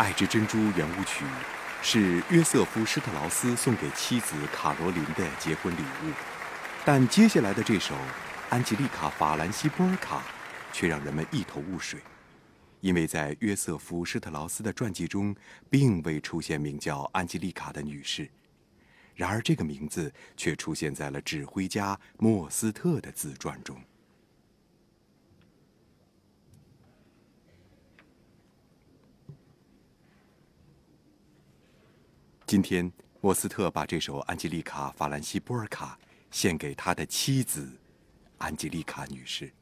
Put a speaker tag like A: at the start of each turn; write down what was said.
A: 爱之珍珠圆舞曲是约瑟夫·施特劳斯送给妻子卡罗琳的结婚礼物，但接下来的这首《安吉丽卡·法兰西波尔卡》却让人们一头雾水，因为在约瑟夫·施特劳斯的传记中并未出现名叫安吉丽卡的女士，然而这个名字却出现在了指挥家莫斯特的自传中。今天，莫斯特把这首《安吉丽卡·法兰西波尔卡》献给他的妻子，安吉丽卡女士。